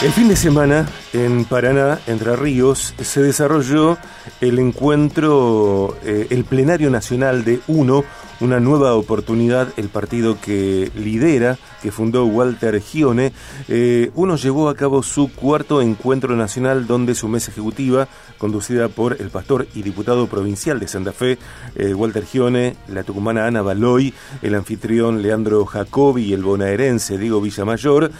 El fin de semana en Paraná, Entre Ríos, se desarrolló el encuentro, eh, el plenario nacional de UNO, una nueva oportunidad, el partido que lidera, que fundó Walter Gione. Eh, UNO llevó a cabo su cuarto encuentro nacional donde su mesa ejecutiva, conducida por el pastor y diputado provincial de Santa Fe, eh, Walter Gione, la tucumana Ana Baloy, el anfitrión Leandro Jacobi y el bonaerense Diego Villamayor,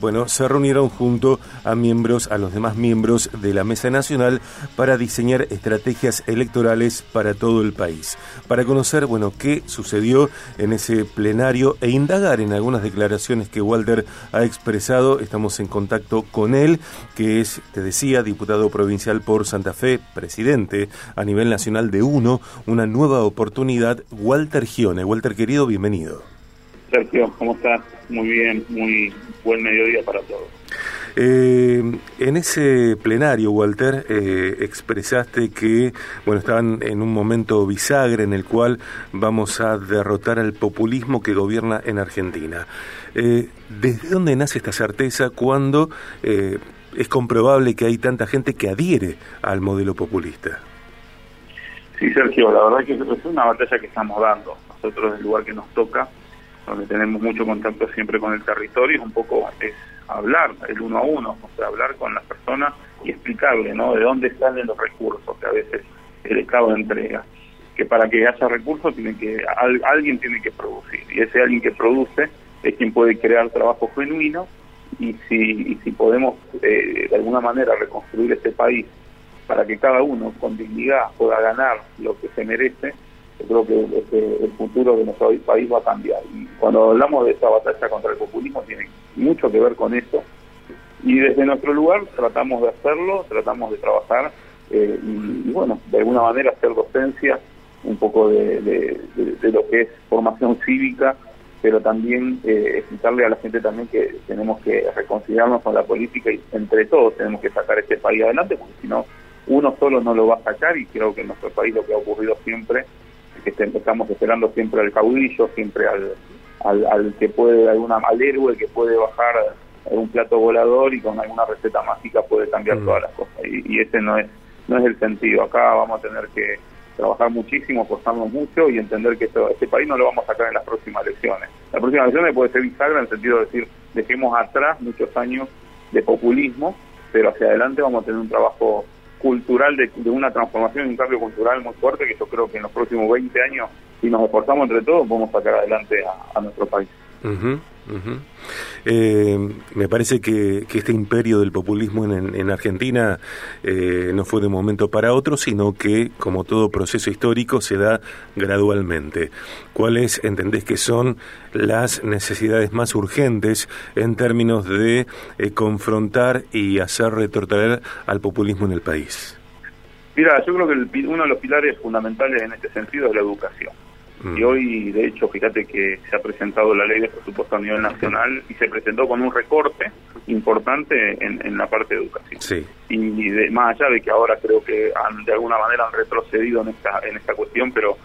bueno, se reunieron junto a miembros, a los demás miembros de la Mesa Nacional para diseñar estrategias electorales para todo el país. Para conocer, bueno, qué sucedió en ese plenario e indagar en algunas declaraciones que Walter ha expresado, estamos en contacto con él, que es, te decía, diputado provincial por Santa Fe, presidente a nivel nacional de UNO, una nueva oportunidad, Walter Gione. Walter querido, bienvenido. Sergio, ¿cómo estás? Muy bien, muy buen mediodía para todos. Eh, en ese plenario, Walter, eh, expresaste que bueno estaban en un momento bisagra en el cual vamos a derrotar al populismo que gobierna en Argentina. Eh, ¿Desde dónde nace esta certeza cuando es comprobable que hay tanta gente que adhiere al modelo populista? Sí, Sergio, la verdad es que es una batalla que estamos dando. Nosotros, el lugar que nos toca, donde tenemos mucho contacto siempre con el territorio, un poco es hablar el uno a uno, o sea, hablar con las personas y explicarle, ¿no? De dónde salen los recursos que a veces el Estado entrega. Que para que haya recursos tiene que alguien tiene que producir y ese alguien que produce es quien puede crear trabajo genuino y si, si podemos eh, de alguna manera reconstruir este país para que cada uno con dignidad pueda ganar lo que se merece, yo creo que este, el futuro de nuestro país va a cambiar. Y cuando hablamos de esta batalla contra el populismo, tiene mucho que ver con eso. Y desde nuestro lugar tratamos de hacerlo, tratamos de trabajar eh, y, bueno, de alguna manera hacer docencia, un poco de, lo que es formación cívica, pero también eh, explicarle a la gente también que tenemos que reconciliarnos con la política y entre todos tenemos que sacar este país adelante, porque si no, uno solo no lo va a sacar y creo que en nuestro país lo que ha ocurrido siempre que estamos esperando siempre al caudillo, siempre al, al, que puede, alguna, al héroe que puede bajar un plato volador y con alguna receta mágica puede cambiar mm. todas las cosas. Y, ese no es, no es el sentido. Acá vamos a tener que trabajar muchísimo, esforzarnos mucho y entender que este país no lo vamos a sacar en las próximas elecciones. La próxima elección puede ser bisagra en el sentido de decir, dejemos atrás muchos años de populismo, pero hacia adelante vamos a tener un trabajo cultural de, una transformación y un cambio cultural muy fuerte que yo creo que en los próximos 20 años, si nos esforzamos entre todos, podemos sacar adelante a, nuestro país. Eh, me parece que, este imperio del populismo en, Argentina eh, no fue de un momento para otro, sino que, como todo proceso histórico, se da gradualmente. ¿Cuáles entendés que son las necesidades más urgentes en términos de eh, confrontar y hacer retorcer al populismo en el país? Mira, yo creo que uno de los pilares fundamentales en este sentido es la educación. Y hoy, de hecho, fíjate que se ha presentado la ley de presupuesto a nivel nacional y se presentó con un recorte importante en, la parte de educación. Y más allá de que ahora creo que han, de alguna manera han retrocedido en esta, en esta cuestión, pero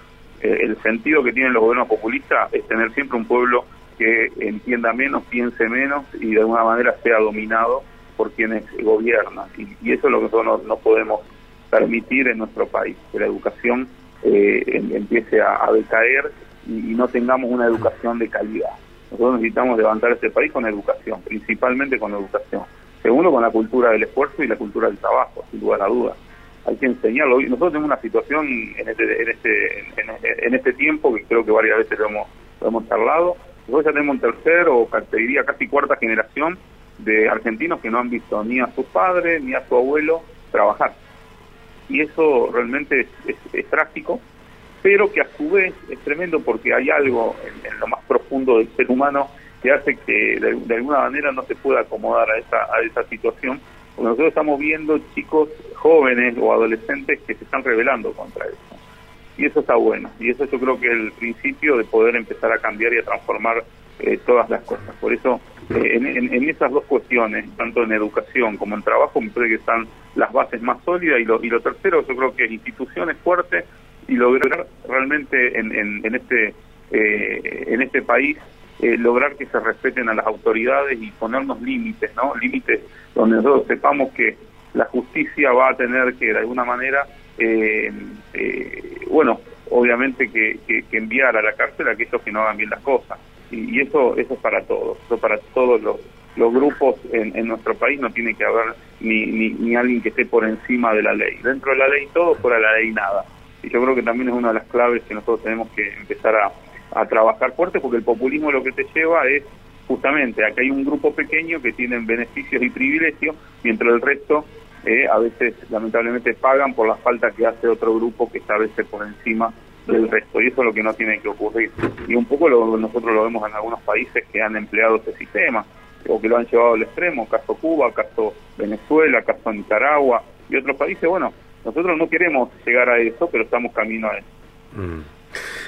eh, el sentido que tienen los gobiernos populistas es tener siempre un pueblo que entienda menos, piense menos y de alguna manera sea dominado por quienes gobiernan. Y, eso es lo que nosotros no podemos permitir en nuestro país, que la educación eh, empiece a, decaer y, no tengamos una educación de calidad. Nosotros necesitamos levantar este país con educación, principalmente con educación. Segundo, con la cultura del esfuerzo y la cultura del trabajo, sin lugar a dudas. Hay que enseñarlo. Nosotros tenemos una situación en este, este, en, este tiempo, que creo que varias veces lo hemos, hemos charlado, nosotros ya tenemos un tercer o te diría casi cuarta generación de argentinos que no han visto ni a su padre ni a su abuelo trabajar y eso realmente es, trágico, pero que a su vez es tremendo porque hay algo en, lo más profundo del ser humano que hace que de, alguna manera no se pueda acomodar a esa, a esa situación, nosotros estamos viendo chicos jóvenes o adolescentes que se están rebelando contra eso. Y eso está bueno, y eso yo creo que es el principio de poder empezar a cambiar y a transformar eh, todas las cosas. Por eso, eh, en, esas dos cuestiones, tanto en educación como en trabajo, me parece que están las bases más sólidas y lo, y lo tercero, yo creo que instituciones fuertes y lograr realmente en, en, este eh, en este país eh, lograr que se respeten a las autoridades y ponernos límites, ¿no? Límites donde nosotros sepamos que la justicia va a tener que de alguna manera, eh, eh, bueno, obviamente que, enviar a la cárcel a aquellos que no hagan bien las cosas. Y, eso eso es para todos, eso para todos los, los grupos en, nuestro país no tiene que haber ni, ni, alguien que esté por encima de la ley. Dentro de la ley todo, fuera de la ley nada. Y yo creo que también es una de las claves que nosotros tenemos que empezar a, a trabajar fuerte, porque el populismo lo que te lleva es justamente a que hay un grupo pequeño que tienen beneficios y privilegios, mientras el resto eh, a veces lamentablemente pagan por la falta que hace otro grupo que está a veces por encima del resto y eso es lo que no tiene que ocurrir y un poco lo, nosotros lo vemos en algunos países que han empleado ese sistema o que lo han llevado al extremo, caso Cuba, caso Venezuela, caso Nicaragua y otros países, bueno, nosotros no queremos llegar a eso, pero estamos camino a eso. Mm.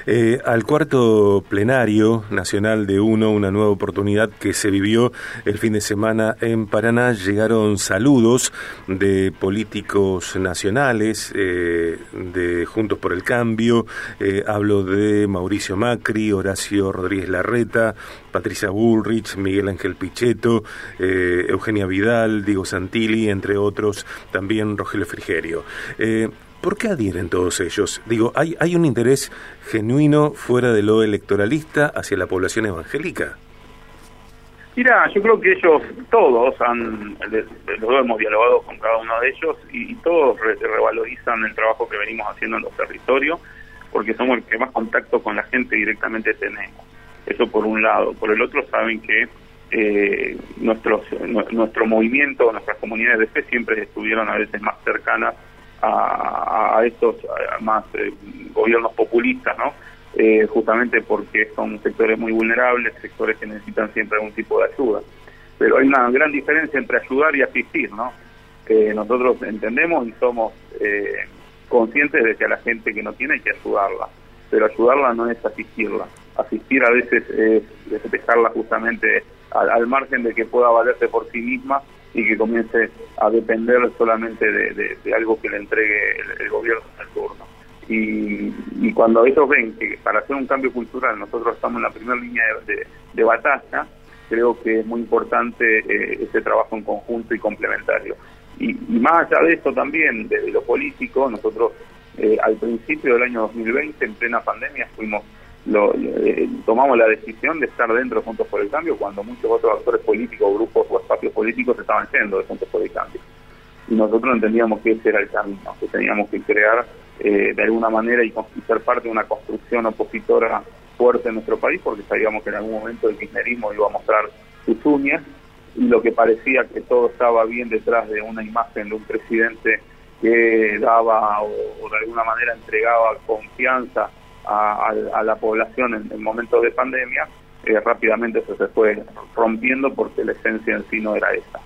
Eh, al cuarto plenario nacional de UNO, una nueva oportunidad que se vivió el fin de semana en Paraná, llegaron saludos de políticos nacionales, eh, de Juntos por el Cambio, eh, hablo de Mauricio Macri, Horacio Rodríguez Larreta, Patricia Bullrich, Miguel Ángel Pichetto, Eugenia Vidal, Diego Santilli, entre otros, también Rogelio Frigerio. ¿Por qué adhieren todos ellos? Digo, ¿hay, ¿hay un interés genuino fuera de lo electoralista hacia la población evangélica? Mira, yo creo que ellos todos han, los hemos dialogado con cada uno de ellos y, todos revalorizan el trabajo que venimos haciendo en los territorios porque somos el que más contacto con la gente directamente tenemos. Eso por un lado. Por el otro saben que eh, nuestro movimiento, nuestras comunidades de fe siempre estuvieron a veces más cercanas a, estos más eh, gobiernos populistas, ¿no? Eh, justamente porque son sectores muy vulnerables, sectores que necesitan siempre algún tipo de ayuda. Pero hay una gran diferencia entre ayudar y asistir, ¿no? Nosotros entendemos y somos eh, conscientes de que a la gente que no tiene hay que ayudarla, pero ayudarla no es asistirla. Asistir a veces es dejarla justamente al margen de que pueda valerse por sí misma y que comience a depender solamente de, algo que le entregue el, gobierno al turno. Y, cuando ellos ven que para hacer un cambio cultural nosotros estamos en la primera línea de, batalla, creo que es muy importante eh, ese trabajo en conjunto y complementario. Y, más allá de esto también, de, lo político, nosotros eh, al principio del año 2020, en plena pandemia, fuimos eh, tomamos la decisión de estar dentro de Juntos por el Cambio cuando muchos otros actores políticos, grupos o espacios políticos estaban yendo de Juntos por el Cambio. Y nosotros entendíamos que ese era el camino, que teníamos que crear eh, de alguna manera y, ser parte de una construcción opositora fuerte en nuestro país, porque sabíamos que en algún momento el kirchnerismo iba a mostrar sus uñas y lo que parecía que todo estaba bien detrás de una imagen de un presidente que daba o de alguna manera entregaba confianza a, la población en, momentos de pandemia, eh, rápidamente eso se fue rompiendo porque la esencia en sí no era esa.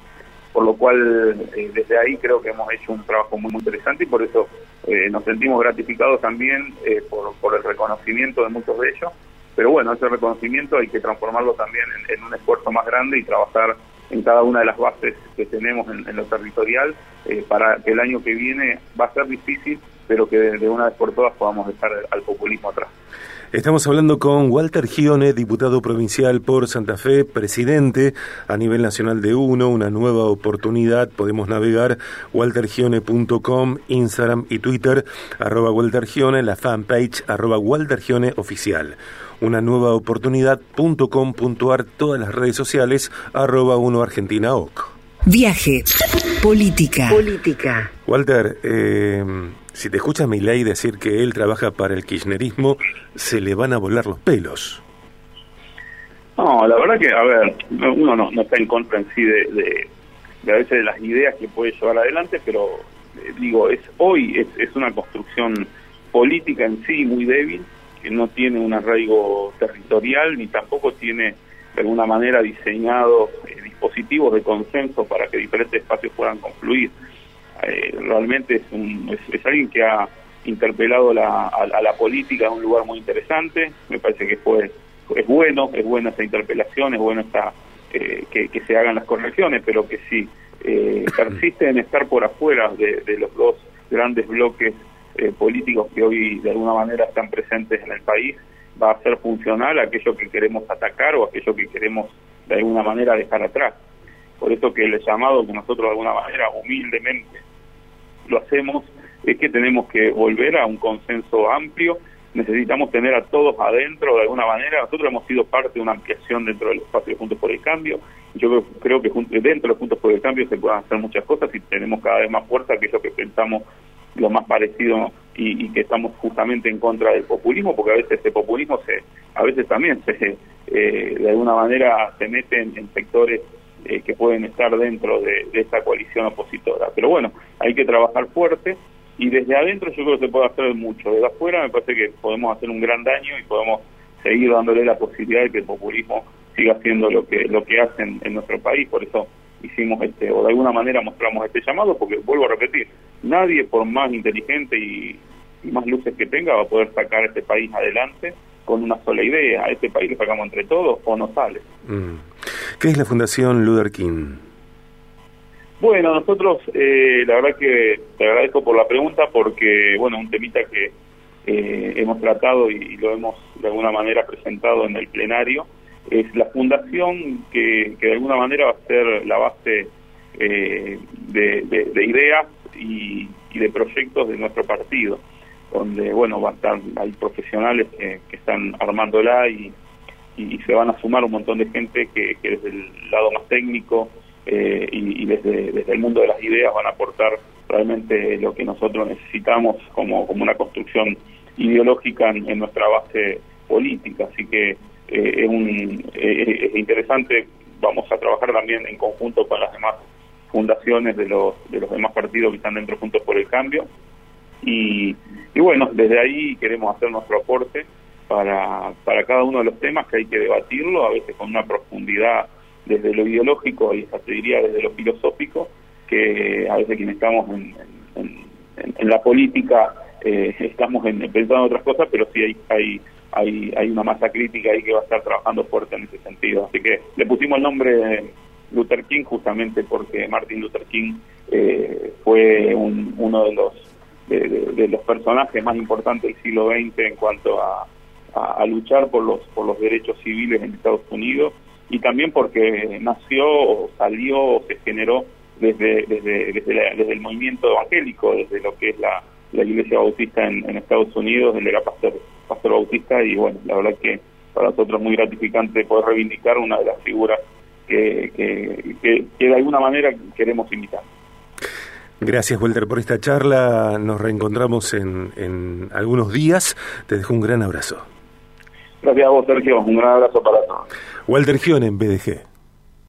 Por lo cual, eh, desde ahí creo que hemos hecho un trabajo muy interesante y por eso eh, nos sentimos gratificados también por, por el reconocimiento de muchos de ellos. Pero bueno, ese reconocimiento hay que transformarlo también en, un esfuerzo más grande y trabajar en cada una de las bases que tenemos en, en lo territorial para que el año que viene va a ser difícil, pero que de una vez por todas podamos dejar al populismo atrás. Estamos hablando con Walter Gione, diputado provincial por Santa Fe, presidente a nivel nacional de UNO, una nueva oportunidad. Podemos navegar waltergione.com, Instagram y Twitter, arroba Walter Gione, la fanpage arroba Walter Gione oficial. Una nueva oportunidad.com.ar, todas las redes sociales, arroba UNO Argentina OC. Viaje. Política. Política. Walter, eh, si te escucha ley decir que él trabaja para el kirchnerismo, se le van a volar los pelos. No, la verdad que, a ver, uno no, está en contra en sí de, de, a veces de las ideas que puede llevar adelante, pero eh, digo, es hoy es, una construcción política en sí muy débil, que no tiene un arraigo territorial ni tampoco tiene de alguna manera diseñado eh, dispositivos de consenso para que diferentes espacios puedan confluir. Eh, realmente es, un, es, alguien que ha interpelado la, a, la política en un lugar muy interesante, me parece que fue es bueno, es buena esa interpelación, es bueno esta, eh, que, se hagan las correcciones, pero que sí eh, persiste en estar por afuera de, los dos grandes bloques políticos que hoy de alguna manera están presentes en el país va a ser funcional aquello que queremos atacar o aquello que queremos de alguna manera dejar atrás. Por eso que el llamado que nosotros de alguna manera humildemente lo hacemos es que tenemos que volver a un consenso amplio, necesitamos tener a todos adentro de alguna manera, nosotros hemos sido parte de una ampliación dentro del espacio de Juntos por el Cambio, yo creo, que dentro de Juntos por el Cambio se pueden hacer muchas cosas y tenemos cada vez más fuerza, que lo que pensamos lo más parecido y, que estamos justamente en contra del populismo, porque a veces ese populismo se, a veces también se, eh, de alguna manera se mete en, sectores eh, que pueden estar dentro de, esta coalición opositora. Pero bueno, hay que trabajar fuerte y desde adentro yo creo que se puede hacer mucho. Desde afuera me parece que podemos hacer un gran daño y podemos seguir dándole la posibilidad de que el populismo siga haciendo lo que lo que hacen en nuestro país. Por eso hicimos este, o de alguna manera mostramos este llamado, porque vuelvo a repetir, nadie por más inteligente y, más luces que tenga va a poder sacar este país adelante con una sola idea. A este país lo sacamos entre todos o no sale. Mm. ¿Qué es la Fundación Luther King? Bueno, nosotros, eh, la verdad que te agradezco por la pregunta porque, bueno, un temita que eh, hemos tratado y, lo hemos de alguna manera presentado en el plenario es la fundación que, de alguna manera va a ser la base eh, de, ideas y, de proyectos de nuestro partido, donde bueno va hay profesionales que, están armándola y, y se van a sumar un montón de gente que, desde el lado más técnico eh, y, desde, desde el mundo de las ideas van a aportar realmente lo que nosotros necesitamos como, como una construcción ideológica en nuestra base política. Así que eh, es, un, eh, es interesante, vamos a trabajar también en conjunto con las demás fundaciones de los, de los demás partidos que están dentro Juntos por el Cambio. Y, y bueno, desde ahí queremos hacer nuestro aporte para, para cada uno de los temas que hay que debatirlo, a veces con una profundidad desde lo ideológico y hasta te diría desde lo filosófico, que a veces quienes estamos en, en, la política eh, estamos en, pensando en otras cosas, pero sí hay, hay hay, hay una masa crítica ahí que va a estar trabajando fuerte en ese sentido. Así que le pusimos el nombre Luther King justamente porque Martin Luther King eh, fue uno de los de, los personajes más importantes del siglo XX en cuanto a, luchar por los por los derechos civiles en Estados Unidos y también porque nació o salió o se generó desde desde desde, el movimiento evangélico desde lo que es la, la Iglesia Bautista en, Estados Unidos donde era pastor Pastor Bautista y bueno, la verdad que para nosotros es muy gratificante poder reivindicar una de las figuras que, que, de alguna manera queremos invitar. Gracias, Walter, por esta charla. Nos reencontramos en, en algunos días. Te dejo un gran abrazo. Gracias a vos, Sergio. Un gran abrazo para todos. Walter Gion en BDG.